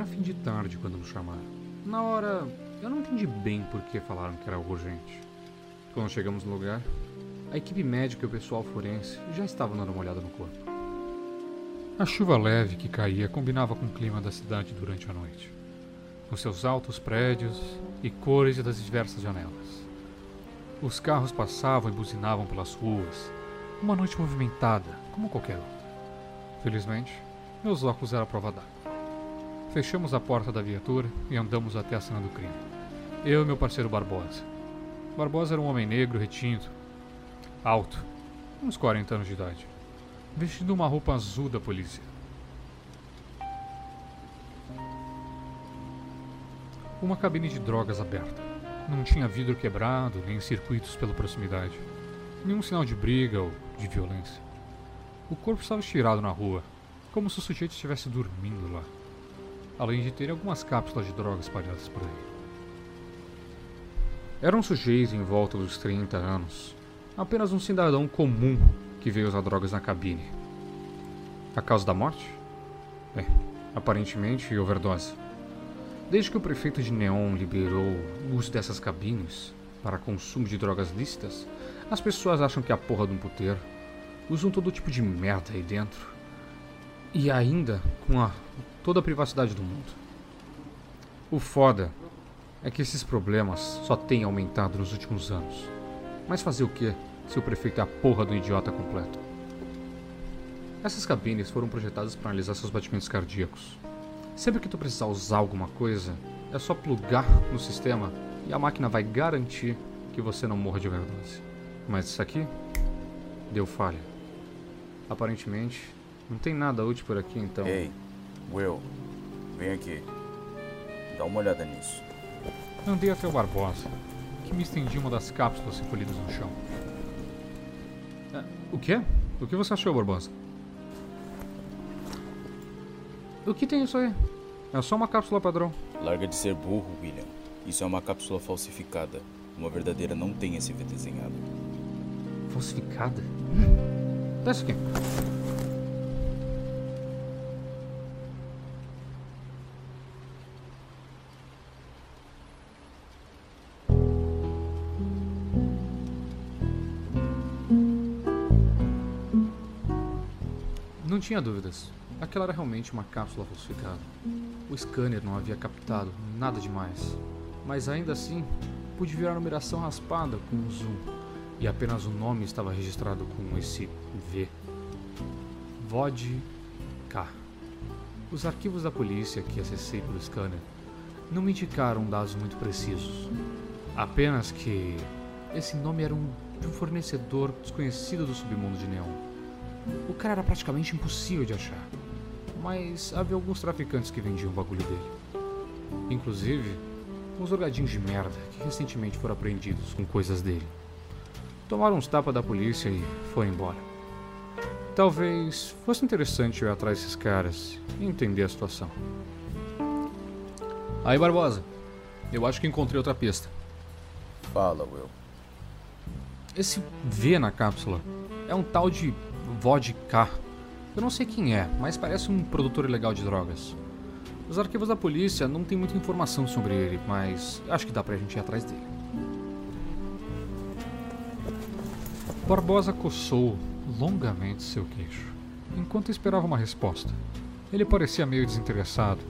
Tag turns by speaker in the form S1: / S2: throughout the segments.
S1: Era fim de tarde quando nos chamaram. Na hora, eu não entendi bem por que falaram que era urgente. Quando chegamos no lugar, a equipe médica e o pessoal forense já estavam dando uma olhada no corpo. A chuva leve que caía combinava com o clima da cidade durante a noite, com seus altos prédios e cores das diversas janelas. Os carros passavam e buzinavam pelas ruas, uma noite movimentada, como qualquer outra. Felizmente, meus óculos eram a prova d'água. Fechamos a porta da viatura e andamos até a cena do crime. Eu e meu parceiro Barbosa. Barbosa era um homem negro retinto, alto, uns 40 anos de idade, vestindo uma roupa azul da polícia. Uma cabine de drogas aberta. Não tinha vidro quebrado, nem circuitos pela proximidade. Nenhum sinal de briga ou de violência. O corpo estava estirado na rua, como se o sujeito estivesse dormindo lá. Além de ter algumas cápsulas de drogas espalhadas por aí. Era um sujeito em volta dos 30 anos, apenas um cidadão comum que veio usar drogas na cabine. A causa da morte? Bem, aparentemente overdose. Desde que o prefeito de Neon liberou o uso dessas cabines para consumo de drogas lícitas, as pessoas acham que é a porra de um puteiro. Usam todo tipo de merda aí dentro. E ainda com a, toda a privacidade do mundo. O foda é que esses problemas só têm aumentado nos últimos anos. Mas fazer o que se o prefeito é a porra do idiota completo? Essas cabines foram projetadas para analisar seus batimentos cardíacos. Sempre que tu precisar usar alguma coisa, é só plugar no sistema e a máquina vai garantir que você não morra de overdose. Mas isso aqui deu falha. Aparentemente, não tem nada útil por aqui então.
S2: Ei, Will, vem aqui. Dá uma olhada nisso.
S1: Andei até o Barbosa, que me estendia uma das cápsulas recolhidas no chão. Ah, o quê? O que você achou, Barbosa? O que tem isso aí? É só uma cápsula padrão.
S2: Larga de ser burro, William. Isso é uma cápsula falsificada. Uma verdadeira não tem esse V desenhado.
S1: Falsificada? Dá isso aqui. Não tinha dúvidas. Aquela era realmente uma cápsula falsificada. O scanner não havia captado nada demais. Mas ainda assim, pude ver a numeração raspada com um zoom. E apenas o nome estava registrado com esse V. VOD K. Os arquivos da polícia que acessei pelo scanner não me indicaram dados muito precisos. Apenas que esse nome era um, de um fornecedor desconhecido do submundo de Neon. O cara era praticamente impossível de achar, mas havia alguns traficantes que vendiam o bagulho dele. Inclusive, uns drogadinhos de merda que recentemente foram apreendidos com coisas dele. Tomaram uns tapas da polícia e foram embora. Talvez fosse interessante eu ir atrás desses caras e entender a situação. Aí, Barbosa, eu acho que encontrei outra pista.
S2: Fala, Will.
S1: Esse V na cápsula é um tal de Vodka. Eu não sei quem é, mas parece um produtor ilegal de drogas. Os arquivos da polícia não tem muita informação sobre ele, mas acho que dá pra gente ir atrás dele. Barbosa coçou longamente seu queixo, enquanto esperava uma resposta. Ele parecia meio desinteressado,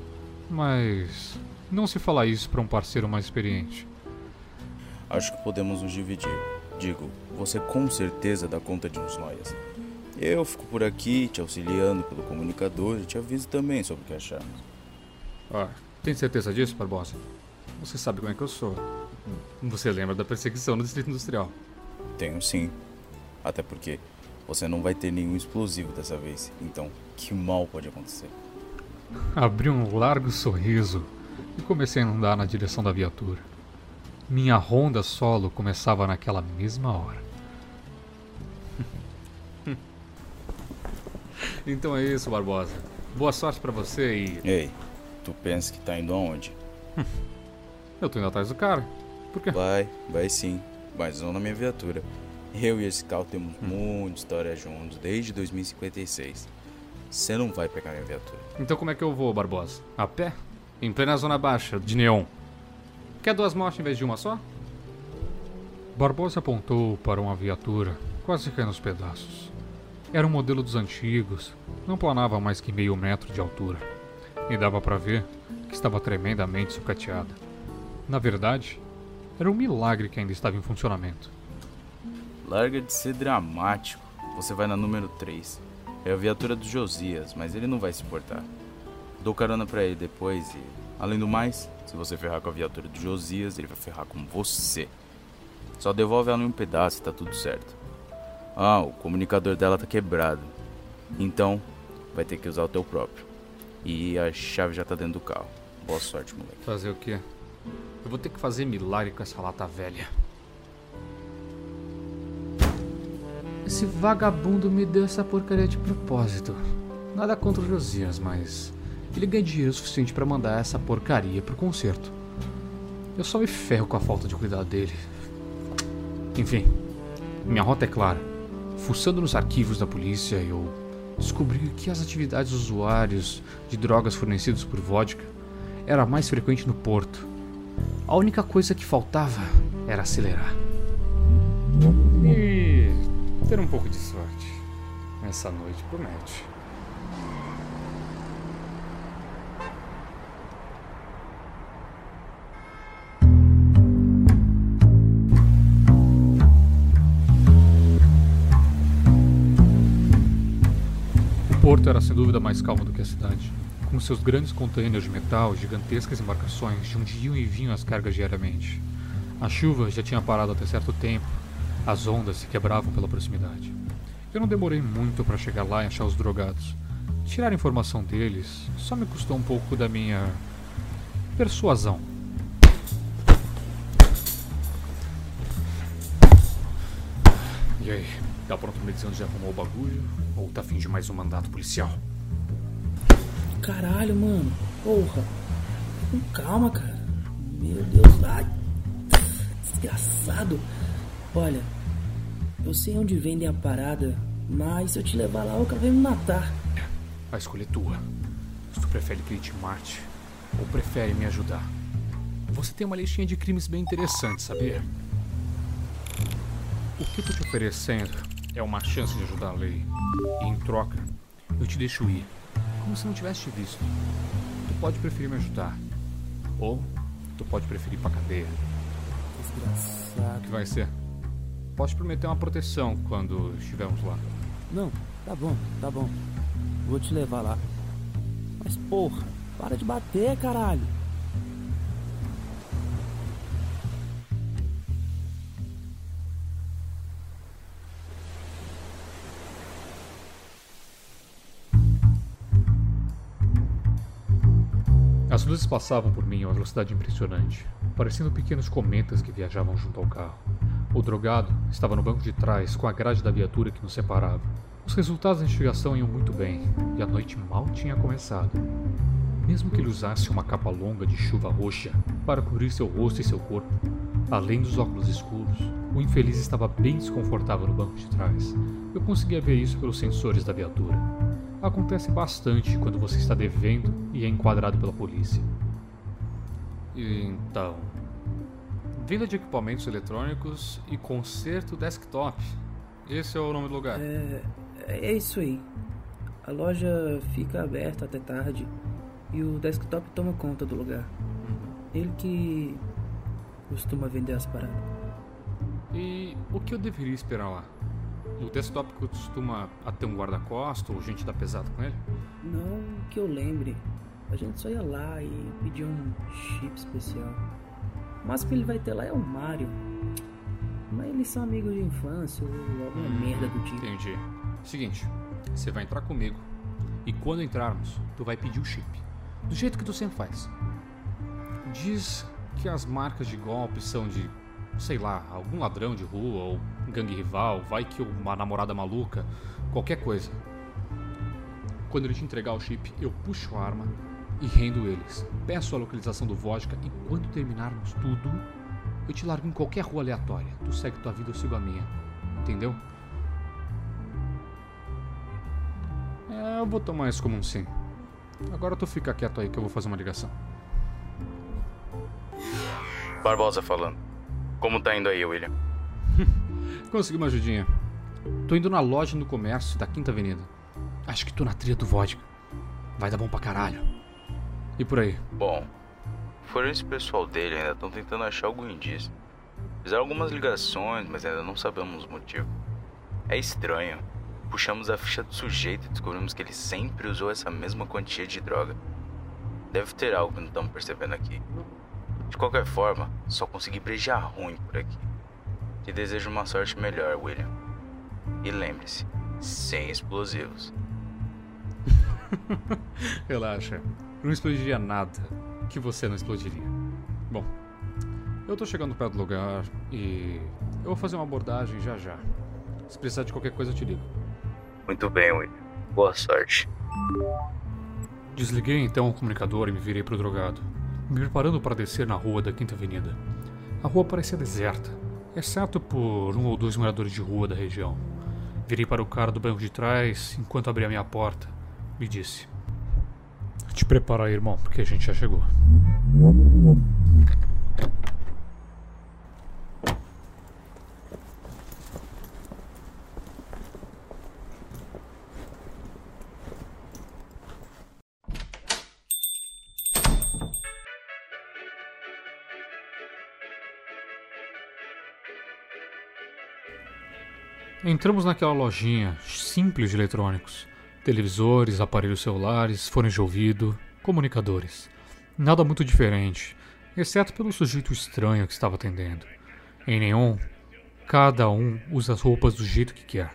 S1: mas não se fala isso para um parceiro mais experiente.
S2: Acho que podemos nos dividir. Digo, você com certeza dá conta de uns noias. Eu fico por aqui te auxiliando pelo comunicador e te aviso também sobre o que achamos.
S1: Ah, tem certeza disso, Barbosa? Você sabe como é que eu sou. Você lembra da perseguição no Distrito Industrial?
S2: Tenho sim. Até porque você não vai ter nenhum explosivo dessa vez. Então, que mal pode acontecer?
S1: Abri um largo sorriso e comecei a andar na direção da viatura. Minha ronda solo começava naquela mesma hora. então é isso, Barbosa. Boa sorte pra você e.
S2: Ei, tu pensa que tá indo aonde?
S1: Eu tô indo atrás do cara. Por quê?
S2: Vai, vai sim. Mas não na minha viatura. Eu e esse carro temos muita história juntos desde 2056. Você não vai pegar minha viatura.
S1: Então como é que eu vou, Barbosa? A pé? em plena zona baixa, de neon. Quer duas mortes em vez de uma só? Barbosa apontou para uma viatura, quase caindo aos pedaços. Era um modelo dos antigos, não planava mais que meio metro de altura, e dava para ver que estava tremendamente sucateada. Na verdade, era um milagre que ainda estava em funcionamento.
S2: Larga de ser dramático. Você vai na número 3. É a viatura do Josias, mas ele não vai se importar. Dou carona para ele depois e, além do mais, se você ferrar com a viatura do Josias, ele vai ferrar com você. Só devolve ela em um pedaço e tá tudo certo. Ah, o comunicador dela tá quebrado. Então, vai ter que usar o teu próprio. E a chave já tá dentro do carro. Boa sorte, moleque.
S1: Fazer o quê? Eu vou ter que fazer milagre com essa lata velha. Esse vagabundo me deu essa porcaria de propósito. Nada contra o Josias, mas ele ganha dinheiro suficiente para mandar essa porcaria pro concerto. Eu só me ferro com a falta de cuidado dele. Enfim, minha rota é clara. Fuçando nos arquivos da polícia, eu descobri que as atividades dos usuários de drogas fornecidos por vodka era mais frequente no porto. A única coisa que faltava era acelerar. E ter um pouco de sorte. Essa noite promete. Porto era sem dúvida mais calmo do que a cidade, com seus grandes containers de metal, gigantescas embarcações de onde iam e vinham as cargas diariamente. A chuva já tinha parado até certo tempo, as ondas se quebravam pela proximidade. Eu não demorei muito para chegar lá e achar os drogados. Tirar informação deles só me custou um pouco da minha persuasão. E aí, tá pronto pra me dizer onde já arrumou o bagulho? Ou tá afim de mais um mandato policial?
S3: Caralho, mano. Porra. Com calma, cara. Meu Deus. Ai. Desgraçado. Olha, eu sei onde vendem a parada, mas se eu te levar lá, o cara vai me matar.
S1: A escolha é tua. Se tu prefere que ele te mate, ou prefere me ajudar. Você tem uma listinha de crimes bem interessante, sabia? O que eu tô te oferecendo é uma chance de ajudar a lei. E em troca, eu te deixo ir, como se não tivesse te visto. Tu pode preferir me ajudar. Ou tu pode preferir ir pra cadeia.
S3: Desgraçado.
S1: O que vai ser? Posso te prometer uma proteção quando estivermos lá.
S3: Não, tá bom, tá bom. Vou te levar lá. Mas porra, para de bater, caralho.
S1: Passavam por mim a uma velocidade impressionante, parecendo pequenos cometas que viajavam junto ao carro. O drogado estava no banco de trás, com a grade da viatura que nos separava. Os resultados da investigação iam muito bem, e a noite mal tinha começado. Mesmo que ele usasse uma capa longa de chuva roxa para cobrir seu rosto e seu corpo, além dos óculos escuros, o infeliz estava bem desconfortável no banco de trás. Eu conseguia ver isso pelos sensores da viatura. Acontece bastante quando você está devendo e é enquadrado pela polícia. Então, venda de equipamentos eletrônicos e conserto desktop. Esse é o nome do lugar.
S3: É, é isso aí. A loja fica aberta até tarde e o desktop toma conta do lugar. Ele que costuma vender as paradas.
S1: E o que eu deveria esperar lá? O desktop costuma ter um guarda-costas ou gente da pesada com ele?
S3: Não que eu lembre. A gente só ia lá e pedia um chip especial. O máximo que ele vai ter lá é o Mario. Mas eles são amigos de infância ou alguma merda do tipo.
S1: Entendi. Seguinte, você vai entrar comigo e quando entrarmos, tu vai pedir o chip. Do jeito que tu sempre faz. Diz que as marcas de golpe são de, sei lá, algum ladrão de rua ou gangue rival, vai que uma namorada maluca, qualquer coisa. Quando ele te entregar o chip, eu puxo a arma e rendo eles. Peço a localização do vodka e quando terminarmos tudo, eu te largo em qualquer rua aleatória. Tu segue tua vida, eu sigo a minha. Entendeu? É, eu vou tomar isso como um sim. Agora tu fica quieto aí que eu vou fazer uma ligação.
S2: Barbosa falando. Como tá indo aí, William?
S1: Consegui uma ajudinha. Tô indo na loja no comércio da Quinta Avenida. Acho que tô na trilha do vodka. Vai dar bom pra caralho. E por aí?
S2: Bom, forense pessoal dele ainda estão tentando achar algum indício. Fizeram algumas ligações, mas ainda não sabemos o motivo. É estranho. Puxamos a ficha do sujeito e descobrimos que ele sempre usou essa mesma quantia de droga. Deve ter algo que não estamos percebendo aqui. De qualquer forma, só consegui brejar ruim por aqui. Te desejo uma sorte melhor, William. E lembre-se, sem explosivos.
S1: Relaxa. Não explodiria nada que você não explodiria. Bom, eu tô chegando perto do lugar e eu vou fazer uma abordagem já já. Se precisar de qualquer coisa, eu te ligo.
S2: Muito bem, William. Boa sorte.
S1: Desliguei então o comunicador e me virei pro drogado, me preparando para descer na rua da Quinta Avenida. A rua parecia deserta, exceto por um ou dois moradores de rua da região. Virei para o cara do banco de trás enquanto abria minha porta. Me disse: Te prepara aí, irmão, porque a gente já chegou. Entramos naquela lojinha simples de eletrônicos. Televisores, aparelhos celulares, fones de ouvido, comunicadores. Nada muito diferente, exceto pelo sujeito estranho que estava atendendo. Em nenhum, cada um usa as roupas do jeito que quer,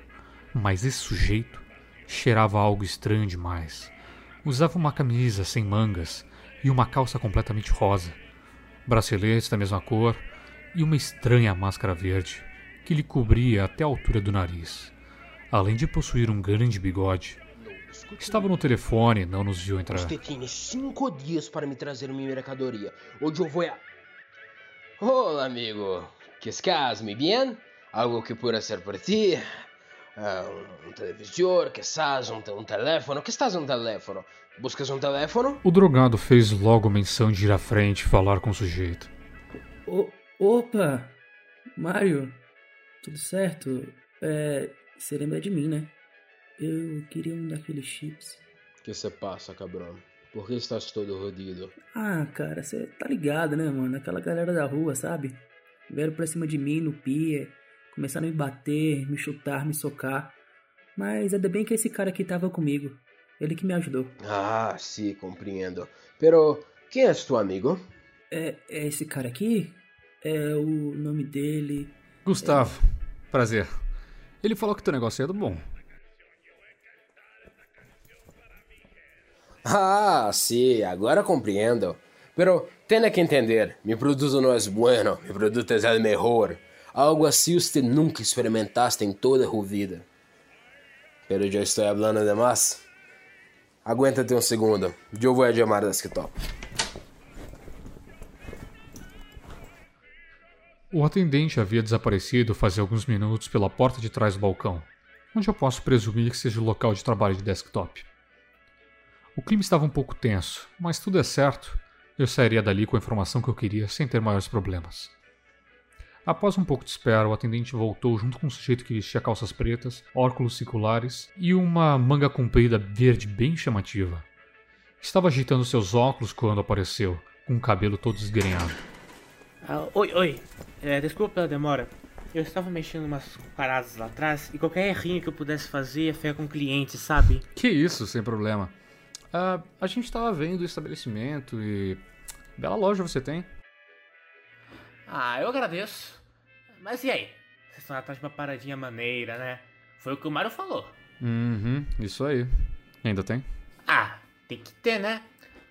S1: mas esse sujeito cheirava algo estranho demais. Usava uma camisa sem mangas e uma calça completamente rosa, braceletes da mesma cor e uma estranha máscara verde que lhe cobria até a altura do nariz. Além de possuir um grande bigode, estava no telefone e não nos viu entrar.
S4: Você tem cinco dias para me trazer minha mercadoria. Hoje eu vou a... Olá, amigo. Que estás, muy bien? Algo que pueda hacer por ti? Uh, um televisor, que estás, um, um teléfono. Que estás um teléfono? Buscas um teléfono?
S1: O drogado fez logo menção de ir à frente e falar com o sujeito.
S3: O, opa! Mário, tudo certo? É. Você lembra de mim, né? Eu queria um daqueles chips.
S4: Que se passa, cabrão? Por que estás todo rodido?
S3: Ah, cara, você tá ligado, né, mano? Aquela galera da rua, sabe? Vieram pra cima de mim no pier, começaram a me bater, me chutar, me socar. Mas ainda bem que esse cara aqui tava comigo. Ele que me ajudou.
S4: Ah, sim, compreendo. Pero, quem é tu amigo?
S3: É, é esse cara aqui? É o nome dele.
S1: Gustavo, prazer. Ele falou que teu negócio é do bom.
S4: Ah, sim, agora compreendo. Pero tenha que entender, mi produto não é bueno, mi produto é el mejor. Algo assim você nunca experimentaste em toda a vida. Pero já estou hablando de mais. Aguenta-te um segundo, eu vou chamar o desktop.
S1: O atendente havia desaparecido fazia alguns minutos pela porta de trás do balcão, onde eu posso presumir que seja o local de trabalho de desktop. O clima estava um pouco tenso, mas tudo é certo. Eu sairia dali com a informação que eu queria sem ter maiores problemas. Após um pouco de espera, o atendente voltou junto com um sujeito que vestia calças pretas, óculos circulares e uma manga comprida verde bem chamativa. Estava ajeitando seus óculos quando apareceu, com o cabelo todo esgrenhado.
S5: Ah, oi, oi. É, desculpa pela demora. Eu estava mexendo umas paradas lá atrás e qualquer errinho que eu pudesse fazer ia ficar com o cliente, sabe?
S1: Que isso, sem problema. Uh, a gente estava vendo o estabelecimento e. Bela loja você tem.
S5: Ah, eu agradeço. Mas e aí? Vocês estão atrás de uma paradinha maneira, né? Foi o que o Mário falou.
S1: Uhum, isso aí. Ainda tem?
S5: Ah, tem que ter, né?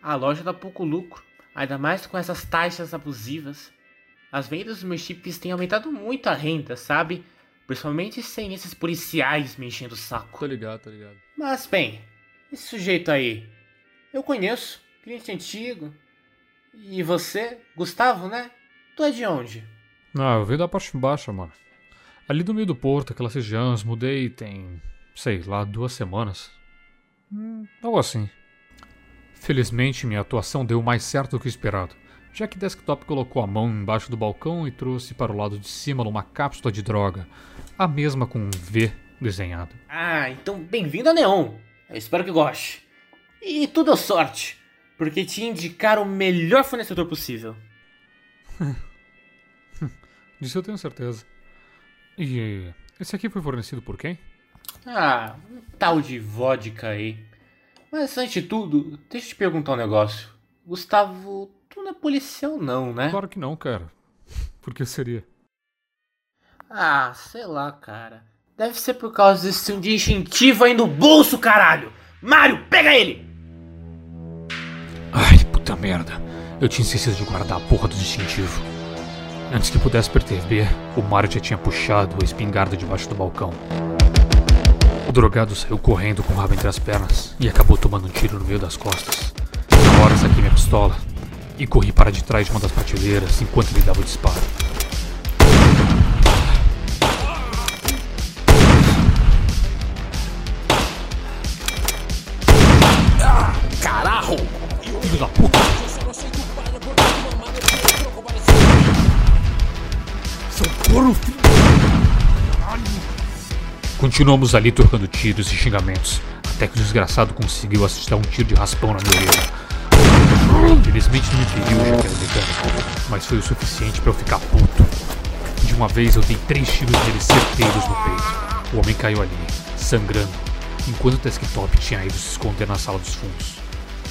S5: A loja dá pouco lucro. Ainda mais com essas taxas abusivas. As vendas dos meus chips têm aumentado muito a renda, sabe? Principalmente sem esses policiais me enchendo o saco.
S1: Tô ligado, tô ligado.
S5: Mas, bem, esse sujeito aí, eu conheço, cliente antigo. E você, Gustavo, né? Tu é de onde?
S1: Ah, eu venho da parte baixa, mano. Ali do meio do porto, aquelas regiões, mudei tem, sei lá, duas semanas. Hum, algo assim. Felizmente, minha atuação deu mais certo do que esperado. Já que Desktop colocou a mão embaixo do balcão e trouxe para o lado de cima uma cápsula de droga, a mesma com um V desenhado.
S5: Ah, então bem-vindo a Neon. Eu espero que goste. E tudo é sorte, porque te indicaram o melhor fornecedor possível.
S1: Disso eu tenho certeza. E esse aqui foi fornecido por quem?
S5: Ah, um tal de vodka aí. Mas antes de tudo, deixa eu te perguntar um negócio. Gustavo, tu não é policial não, né?
S1: Claro que não, cara. Por que seria?
S5: Ah, sei lá, cara. Deve ser por causa desse de incentivo aí no bolso, caralho! Mário, pega ele!
S1: Ai, puta merda. Eu tinha esquecido de guardar a porra do distintivo. Antes que pudesse perceber, o Mário já tinha puxado a espingarda debaixo do balcão. O drogado saiu correndo com o rabo entre as pernas e acabou tomando um tiro no meio das costas. Na hora saquei minha pistola e corri para de trás de uma das prateleiras enquanto ele dava o disparo.
S4: Carajo!
S1: Filho da puta! Socorro, filho! Continuamos ali trocando tiros e xingamentos, até que o desgraçado conseguiu assistir a um tiro de raspão na minha orelha. Infelizmente não me feriu, já que era mecânico, mas foi o suficiente para eu ficar puto. De uma vez eu dei três tiros nele certeiros no peito. O homem caiu ali, sangrando, enquanto o desktop tinha ido se esconder na sala dos fundos.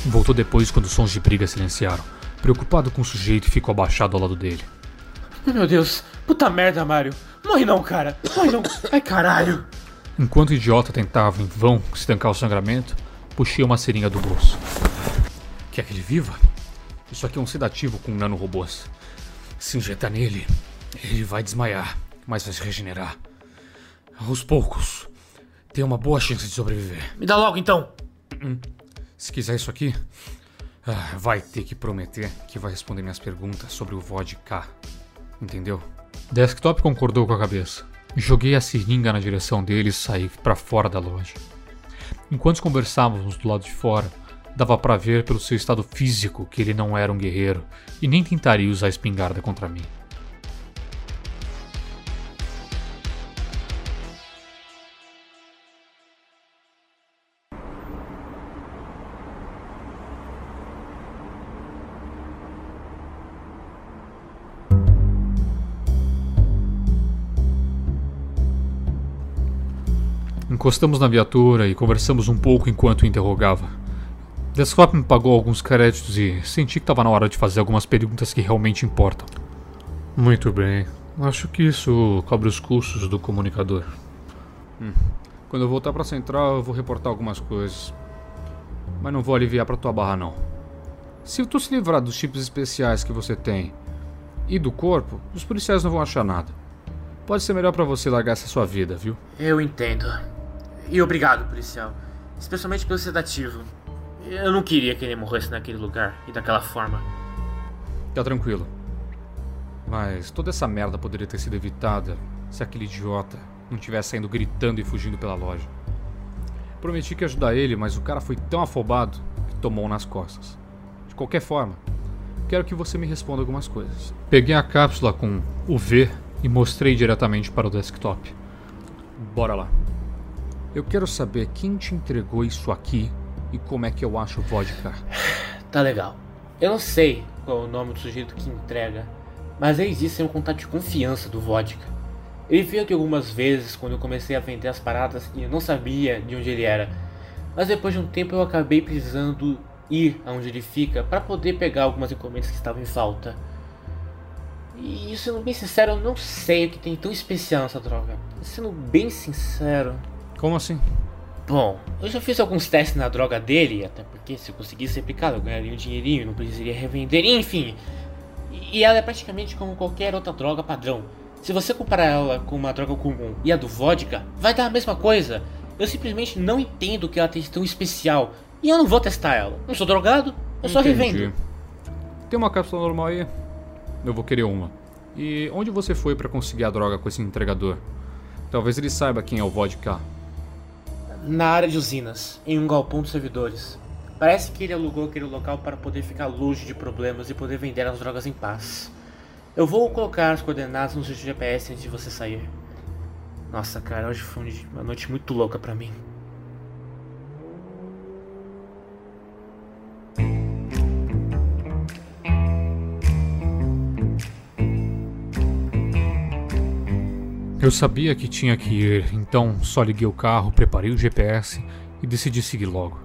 S1: Voltou depois quando os sons de briga silenciaram, preocupado com o sujeito e ficou abaixado ao lado dele.
S5: Meu Deus, puta merda, Mário. Morre não, cara. Morre não. Ai, caralho.
S1: Enquanto o idiota tentava em vão estancar o sangramento, puxei uma seringa do bolso. Quer que ele viva? Isso aqui é um sedativo com nanorobôs. Se injetar nele, ele vai desmaiar, mas vai se regenerar. Aos poucos, tem uma boa chance de sobreviver.
S5: Me dá logo então.
S1: Se quiser isso aqui, ah, vai ter que prometer que vai responder minhas perguntas sobre o vodka. Entendeu? Desktop concordou com a cabeça. Joguei a seringa na direção dele e saí para fora da loja. Enquanto conversávamos do lado de fora, dava para ver pelo seu estado físico que ele não era um guerreiro e nem tentaria usar a espingarda contra mim. Encostamos na viatura e conversamos um pouco enquanto o interrogava. Desktop me pagou alguns créditos e senti que estava na hora de fazer algumas perguntas que realmente importam. Muito bem. Acho que isso cobre os custos do comunicador. Hum. Quando eu voltar para a central, eu vou reportar algumas coisas. Mas não vou aliviar para tua barra não. Se tu se livrar dos chips especiais que você tem e do corpo, os policiais não vão achar nada. Pode ser melhor para você largar essa sua vida, viu?
S5: Eu entendo. E obrigado, policial. Especialmente pelo sedativo. Eu não queria que ele morresse naquele lugar e daquela forma.
S1: Tá tranquilo. Mas toda essa merda poderia ter sido evitada se aquele idiota não tivesse saindo gritando e fugindo pela loja. Prometi que ia ajudar ele, mas o cara foi tão afobado que tomou nas costas. De qualquer forma, quero que você me responda algumas coisas. Peguei a cápsula com o V e mostrei diretamente para o desktop. Bora lá. Eu quero saber quem te entregou isso aqui e como é que eu acho vodka.
S5: Tá legal. Eu não sei qual é o nome do sujeito que entrega, mas ele disse ser um contato de confiança do vodka. Ele veio aqui algumas vezes quando eu comecei a vender as paradas e eu não sabia de onde ele era. Mas depois de um tempo eu acabei precisando ir aonde ele fica para poder pegar algumas encomendas que estavam em falta. E sendo bem sincero, eu não sei o que tem tão especial nessa droga. Sendo bem sincero.
S1: Como assim?
S5: Bom, eu já fiz alguns testes na droga dele, até porque se eu conseguisse replicar, eu ganharia um dinheirinho e não precisaria revender, enfim. E ela é praticamente como qualquer outra droga padrão. Se você comparar ela com uma droga comum e a do vodka, vai dar a mesma coisa. Eu simplesmente não entendo o que ela tem de tão especial. E eu não vou testar ela. Não sou drogado, eu só
S1: Entendi.
S5: revendo.
S1: Tem uma cápsula normal aí? Eu vou querer uma. E onde você foi para conseguir a droga com esse entregador? Talvez ele saiba quem é o vodka.
S5: Na área de usinas, em um galpão dos servidores. Parece que ele alugou aquele local para poder ficar longe de problemas e poder vender as drogas em paz. Eu vou colocar as coordenadas no seu GPS antes de você sair. Nossa, cara, hoje foi uma noite muito louca pra mim.
S1: Eu sabia que tinha que ir, então só liguei o carro, preparei o GPS e decidi seguir logo.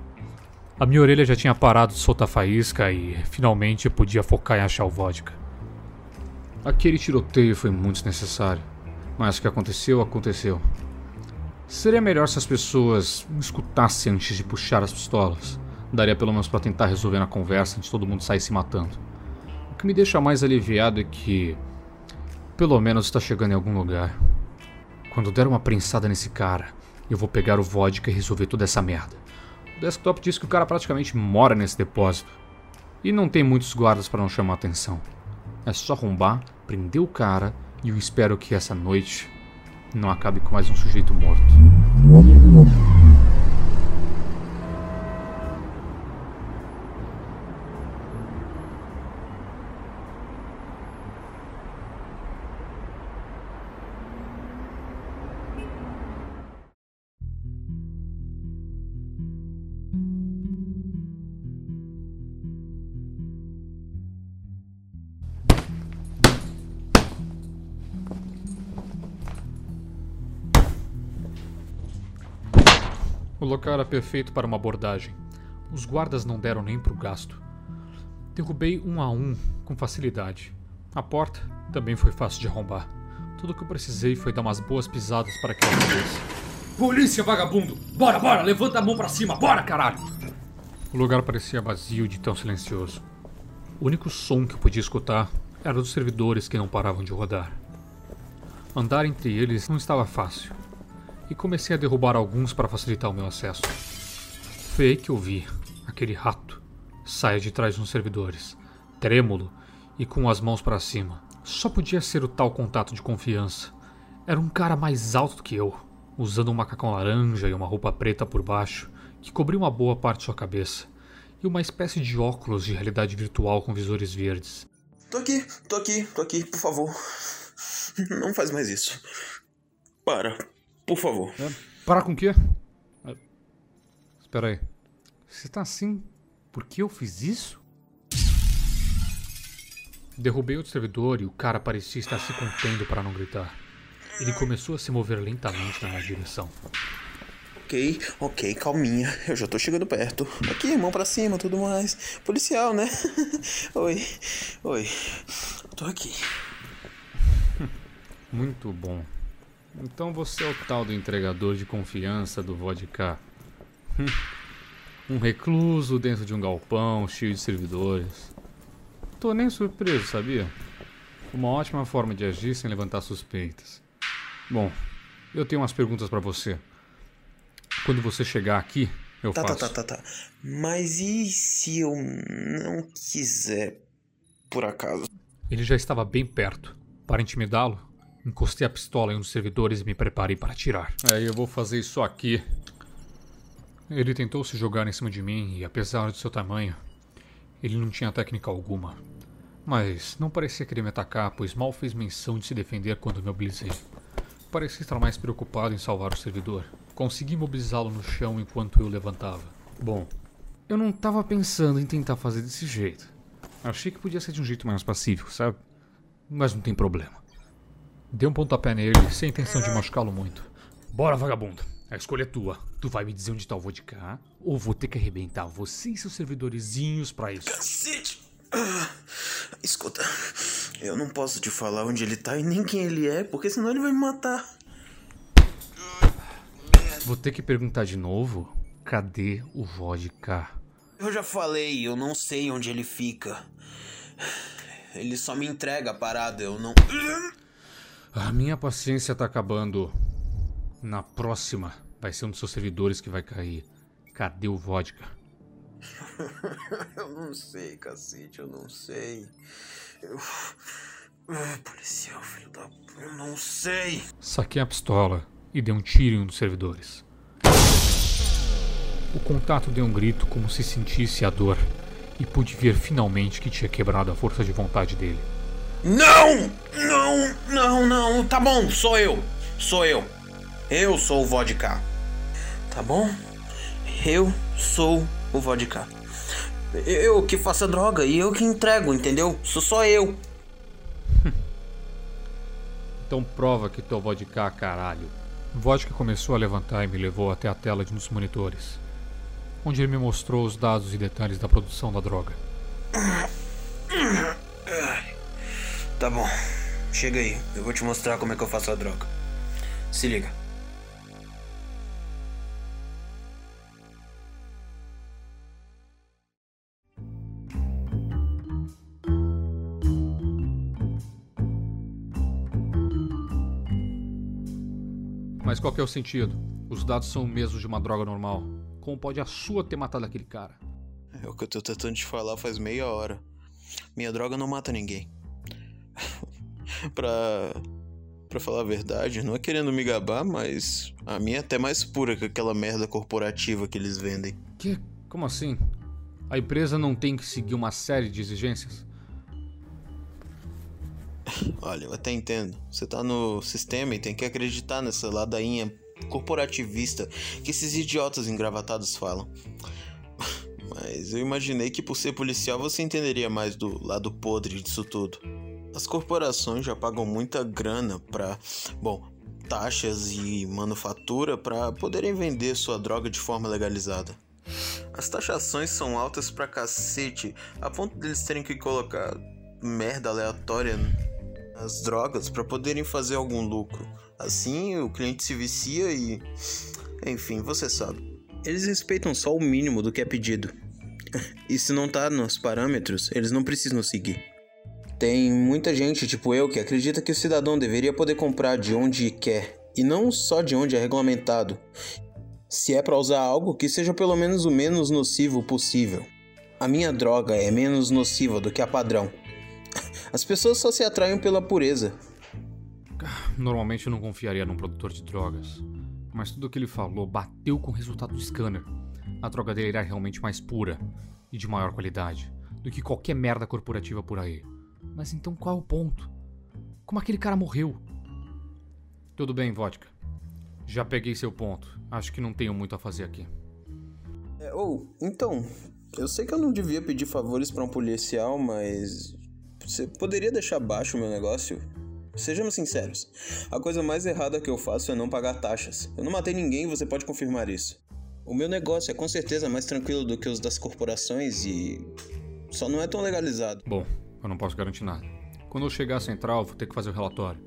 S1: A minha orelha já tinha parado de soltar faísca e finalmente eu podia focar em achar o vodka. Aquele tiroteio foi muito desnecessário, mas o que aconteceu, aconteceu. Seria melhor se as pessoas escutassem antes de puxar as pistolas. Daria pelo menos para tentar resolver na conversa antes de todo mundo sair se matando. O que me deixa mais aliviado é que pelo menos está chegando em algum lugar. Quando der uma prensada nesse cara, eu vou pegar o vodka e resolver toda essa merda. O desktop diz que o cara praticamente mora nesse depósito. E não tem muitos guardas para não chamar atenção. É só arrombar, prender o cara e eu espero que essa noite não acabe com mais um sujeito morto. O era perfeito para uma abordagem. Os guardas não deram nem pro gasto. Derrubei um a um com facilidade. A porta também foi fácil de arrombar. Tudo o que eu precisei foi dar umas boas pisadas para que ela abrisse. Polícia, vagabundo! Bora, bora! Levanta a mão para cima! Bora, caralho! O lugar parecia vazio de tão silencioso. O único som que eu podia escutar era dos servidores que não paravam de rodar. Andar entre eles não estava fácil e comecei a derrubar alguns para facilitar o meu acesso. Foi aí que eu vi aquele rato sair de trás uns servidores, trêmulo e com as mãos para cima. Só podia ser o tal contato de confiança. Era um cara mais alto do que eu, usando um macacão laranja e uma roupa preta por baixo, que cobria uma boa parte de sua cabeça, e uma espécie de óculos de realidade virtual com visores verdes.
S6: Tô aqui, tô aqui, tô aqui, por favor. Não faz mais isso. Para, por favor.
S1: É, parar com o quê? É, espera aí. Você tá assim porque eu fiz isso? Derrubei outro servidor e o cara parecia estar se contendo para não gritar. Ele começou a se mover lentamente na minha direção.
S6: Ok, ok, calminha. Eu já tô chegando perto. Aqui, mão pra cima, tudo mais. Policial, né? oi, oi. Tô aqui.
S1: Muito bom. Então você é o tal do entregador de confiança do vodka. Hum. um recluso dentro de um galpão cheio de servidores. Tô nem surpreso, sabia? Uma ótima forma de agir sem levantar suspeitas. Bom, eu tenho umas perguntas para você. Quando você chegar aqui, eu
S6: tá,
S1: faço.
S6: Tá, tá, tá, tá. Mas e se eu não quiser, por acaso?
S1: Ele já estava bem perto. Para intimidá-lo, Encostei a pistola em um dos servidores e me preparei para atirar. É, eu vou fazer isso aqui. Ele tentou se jogar em cima de mim e, apesar do seu tamanho, ele não tinha técnica alguma. Mas não parecia querer me atacar, pois mal fez menção de se defender quando me mobilizei. Parecia estar mais preocupado em salvar o servidor. Consegui mobilizá-lo no chão enquanto eu levantava. Bom, eu não estava pensando em tentar fazer desse jeito. Achei que podia ser de um jeito mais pacífico, sabe? Mas não tem problema. Dei um pontapé nele, sem intenção de machucá-lo muito. Bora, vagabundo. A escolha é tua. Tu vai me dizer onde tá o vodka? Ou vou ter que arrebentar você e seus servidorzinhos pra isso?
S6: Cacete! Ah, escuta, eu não posso te falar onde ele tá e nem quem ele é, porque senão ele vai me matar.
S1: Vou ter que perguntar de novo? Cadê o vodka?
S6: Eu já falei, eu não sei onde ele fica. Ele só me entrega a parada, eu não.
S1: A minha paciência tá acabando. Na próxima, vai ser um dos seus servidores que vai cair. Cadê o vodka?
S6: eu não sei, cacete, eu não sei. Eu. Ah, policial, filho da. Eu não sei.
S1: Saquei a pistola e dei um tiro em um dos servidores. O contato deu um grito como se sentisse a dor e pude ver finalmente que tinha quebrado a força de vontade dele.
S6: Não! Não, não, não. Tá bom, sou eu. Sou eu. Eu sou o vodka. Tá bom? Eu sou o vodka. Eu que faço a droga e eu que entrego, entendeu? Sou só eu.
S1: Então prova que tu é o vodka, caralho. O vodka começou a levantar e me levou até a tela de nos monitores, onde ele me mostrou os dados e detalhes da produção da droga.
S6: Tá bom. Chega aí. Eu vou te mostrar como é que eu faço a droga. Se liga.
S1: Mas qual que é o sentido? Os dados são os mesmos de uma droga normal. Como pode a sua ter matado aquele cara?
S6: É o que eu tô tentando te falar faz meia hora. Minha droga não mata ninguém. pra. Pra falar a verdade, não é querendo me gabar, mas a minha é até mais pura que aquela merda corporativa que eles vendem.
S1: Que? Como assim? A empresa não tem que seguir uma série de exigências?
S6: Olha, eu até entendo. Você tá no sistema e tem que acreditar nessa ladainha corporativista que esses idiotas engravatados falam. Mas eu imaginei que por ser policial você entenderia mais do lado podre disso tudo. As corporações já pagam muita grana pra, bom, taxas e manufatura para poderem vender sua droga de forma legalizada. As taxações são altas pra cacete, a ponto deles terem que colocar merda aleatória as drogas para poderem fazer algum lucro. Assim, o cliente se vicia e. Enfim, você sabe. Eles respeitam só o mínimo do que é pedido. E se não tá nos parâmetros, eles não precisam seguir. Tem muita gente, tipo eu, que acredita que o cidadão deveria poder comprar de onde quer e não só de onde é regulamentado. Se é para usar algo, que seja pelo menos o menos nocivo possível. A minha droga é menos nociva do que a padrão. As pessoas só se atraem pela pureza.
S1: Normalmente eu não confiaria num produtor de drogas. Mas tudo o que ele falou bateu com o resultado do scanner. A droga dele era realmente mais pura e de maior qualidade do que qualquer merda corporativa por aí. Mas então qual é o ponto? Como aquele cara morreu? Tudo bem, vodka. Já peguei seu ponto. Acho que não tenho muito a fazer aqui.
S6: É, ou, então, eu sei que eu não devia pedir favores para um policial, mas você poderia deixar baixo o meu negócio? Sejamos sinceros. A coisa mais errada que eu faço é não pagar taxas. Eu não matei ninguém e você pode confirmar isso. O meu negócio é com certeza mais tranquilo do que os das corporações e. só não é tão legalizado.
S1: Bom, eu não posso garantir nada. Quando eu chegar à central, vou ter que fazer o relatório.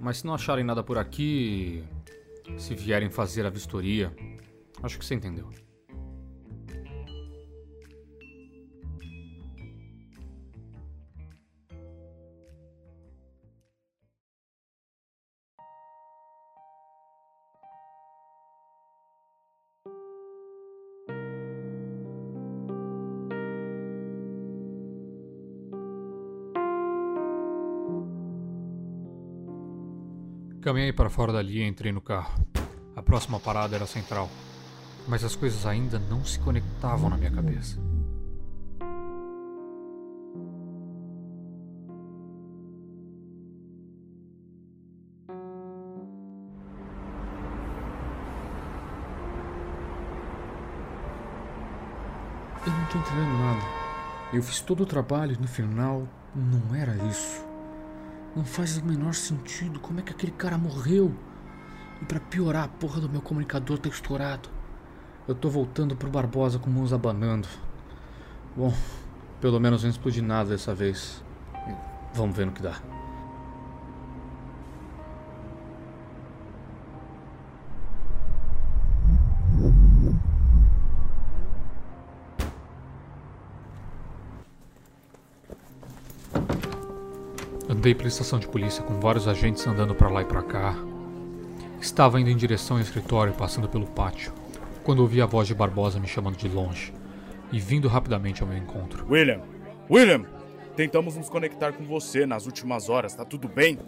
S1: Mas se não acharem nada por aqui. Se vierem fazer a vistoria. Acho que você entendeu. Caminhei para fora dali e entrei no carro. A próxima parada era a central. Mas as coisas ainda não se conectavam na minha cabeça. Eu não tô entendendo nada. Eu fiz todo o trabalho e no final não era isso. Não faz o menor sentido. Como é que aquele cara morreu? E para piorar, a porra do meu comunicador tá estourado. Eu tô voltando pro Barbosa com mãos abanando. Bom, pelo menos não explodi nada dessa vez. Vamos ver no que dá. Andei pela estação de polícia com vários agentes andando para lá e para cá. Estava indo em direção ao escritório, passando pelo pátio, quando ouvi a voz de Barbosa me chamando de longe e vindo rapidamente ao meu encontro.
S7: William! William! Tentamos nos conectar com você nas últimas horas, tá tudo bem?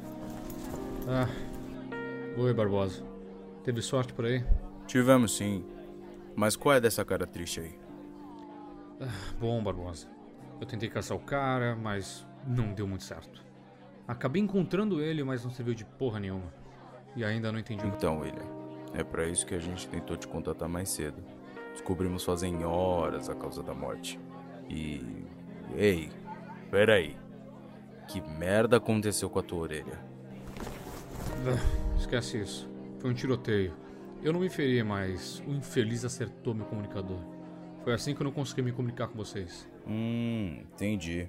S1: Ah. Oi, Barbosa. Teve sorte por aí?
S2: Tivemos sim. Mas qual é dessa cara triste aí?
S1: Bom, Barbosa. Eu tentei caçar o cara, mas não deu muito certo. Acabei encontrando ele, mas não serviu de porra nenhuma. E ainda não entendi o
S2: Então, William, é pra isso que a gente tentou te contatar mais cedo. Descobrimos fazem horas a causa da morte. E. Ei, peraí. Que merda aconteceu com a tua orelha?
S1: Ah, Esquece isso. Foi um tiroteio. Eu não me feri, mas o infeliz acertou meu comunicador. Foi assim que eu não consegui me comunicar com vocês.
S2: Hum, entendi.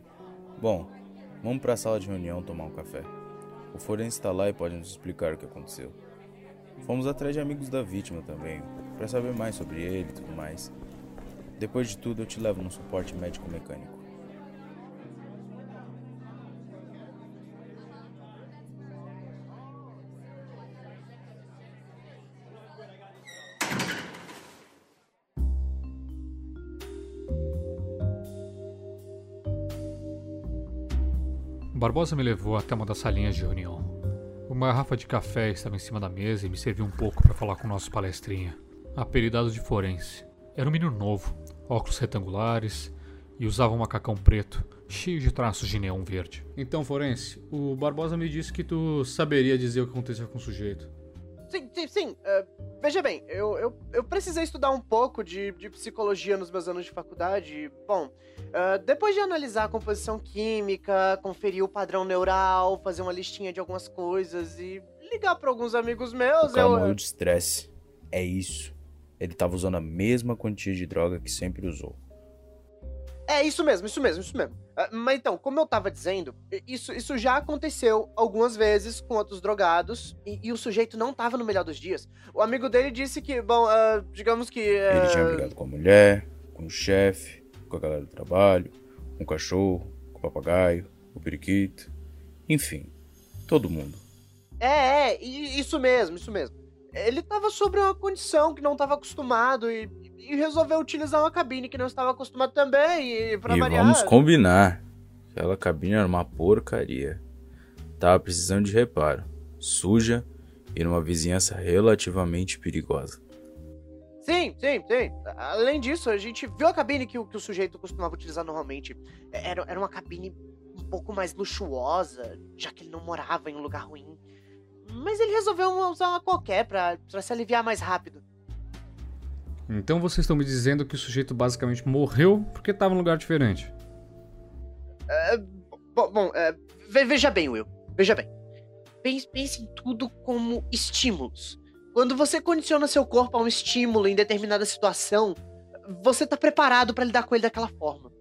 S2: Bom, vamos pra sala de reunião tomar um café. O forense tá lá e pode nos explicar o que aconteceu. Fomos atrás de amigos da vítima também, pra saber mais sobre ele e tudo mais. Depois de tudo, eu te levo no suporte médico-mecânico.
S1: Barbosa me levou até uma das salinhas de reunião. Uma garrafa de café estava em cima da mesa e me serviu um pouco para falar com o nosso palestrinha, apelidado de forense. Era um menino novo, óculos retangulares e usava um macacão preto, cheio de traços de neon verde. Então, forense, o Barbosa me disse que tu saberia dizer o que aconteceu com o sujeito.
S8: Sim, sim, sim. É, veja bem, eu, eu, eu precisei estudar um pouco de, de psicologia nos meus anos de faculdade. Bom, é, depois de analisar a composição química, conferir o padrão neural, fazer uma listinha de algumas coisas e ligar para alguns amigos meus,
S2: O
S8: eu.
S2: morreu de estresse. É isso. Ele tava usando a mesma quantia de droga que sempre usou.
S8: É, isso mesmo, isso mesmo, isso mesmo. Ah, Mas então, como eu tava dizendo, isso, isso já aconteceu algumas vezes com outros drogados e, e o sujeito não tava no melhor dos dias. O amigo dele disse que, bom, ah, digamos que.
S2: Ele
S8: ah,
S2: tinha brigado com a mulher, com o chefe, com a galera do trabalho, com o cachorro, com o papagaio, com o periquito. Enfim, todo mundo.
S8: É, é, isso mesmo, isso mesmo. Ele tava sobre uma condição que não tava acostumado e, e resolveu utilizar uma cabine que não estava acostumado também. E pra
S2: e
S8: variar.
S2: vamos combinar. Aquela cabine era uma porcaria. Tava precisando de reparo. Suja e numa vizinhança relativamente perigosa.
S8: Sim, sim, sim. Além disso, a gente viu a cabine que, o- que o sujeito costumava utilizar normalmente. Era, era uma cabine um pouco mais luxuosa, já que ele não morava em um lugar ruim. Mas ele resolveu usar uma qualquer pra se aliviar mais rápido.
S1: Então vocês estão me dizendo que o sujeito basicamente morreu porque estava em um lugar diferente.
S8: Bom, bom, é, ve- veja bem, Will. Veja bem. Pense, pense em tudo como estímulos. Quando você condiciona seu corpo a um estímulo em determinada situação, você tá preparado pra lidar com ele daquela forma.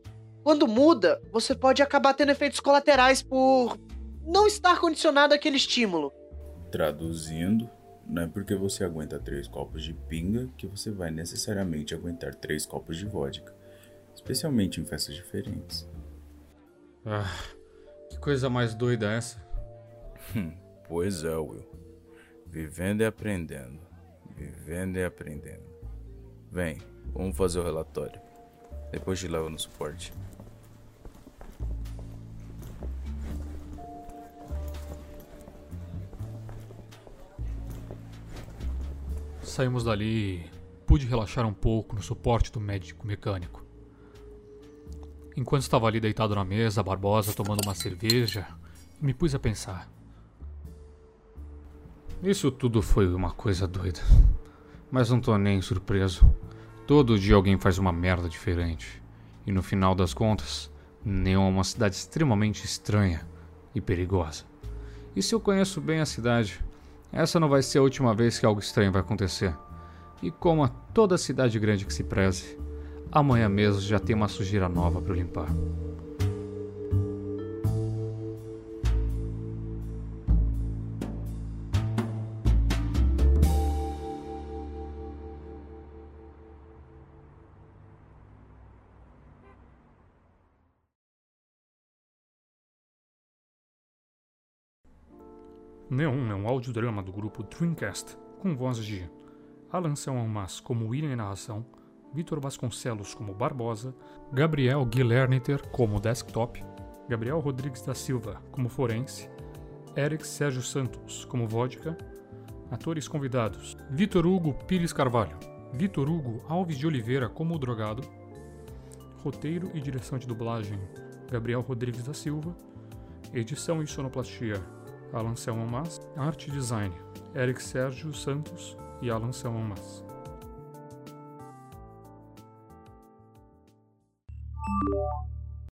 S8: Quando muda, você pode acabar tendo efeitos colaterais por não estar condicionado àquele estímulo.
S2: Traduzindo, não é porque você aguenta três copos de pinga que você vai necessariamente aguentar três copos de vodka. Especialmente em festas diferentes.
S1: Ah, que coisa mais doida é essa?
S2: Pois é, Will. Vivendo e aprendendo. Vivendo e aprendendo. Vem, vamos fazer o relatório. Depois te levo no suporte.
S1: Saímos dali pude relaxar um pouco no suporte do médico mecânico. Enquanto estava ali deitado na mesa, Barbosa tomando uma cerveja, me pus a pensar. Isso tudo foi uma coisa doida. Mas não tô nem surpreso. Todo dia alguém faz uma merda diferente. E no final das contas, Neon é uma cidade extremamente estranha e perigosa. E se eu conheço bem a cidade, essa não vai ser a última vez que algo estranho vai acontecer. E como a toda cidade grande que se preze, amanhã mesmo já tem uma sujeira nova para limpar. Neon é um audiodrama do grupo Dreamcast, com vozes de Alan Selmas como William narração, Vitor Vasconcelos como Barbosa, Gabriel Guilhermiter como Desktop, Gabriel Rodrigues da Silva como Forense, Eric Sérgio Santos como Vodka, atores convidados Vitor Hugo Pires Carvalho, Vitor Hugo Alves de Oliveira como o drogado. Roteiro e direção de dublagem: Gabriel Rodrigues da Silva. Edição e sonoplastia: Alan Selman Mas. Arte e design: Eric Sérgio Santos e Alan Selman Mas.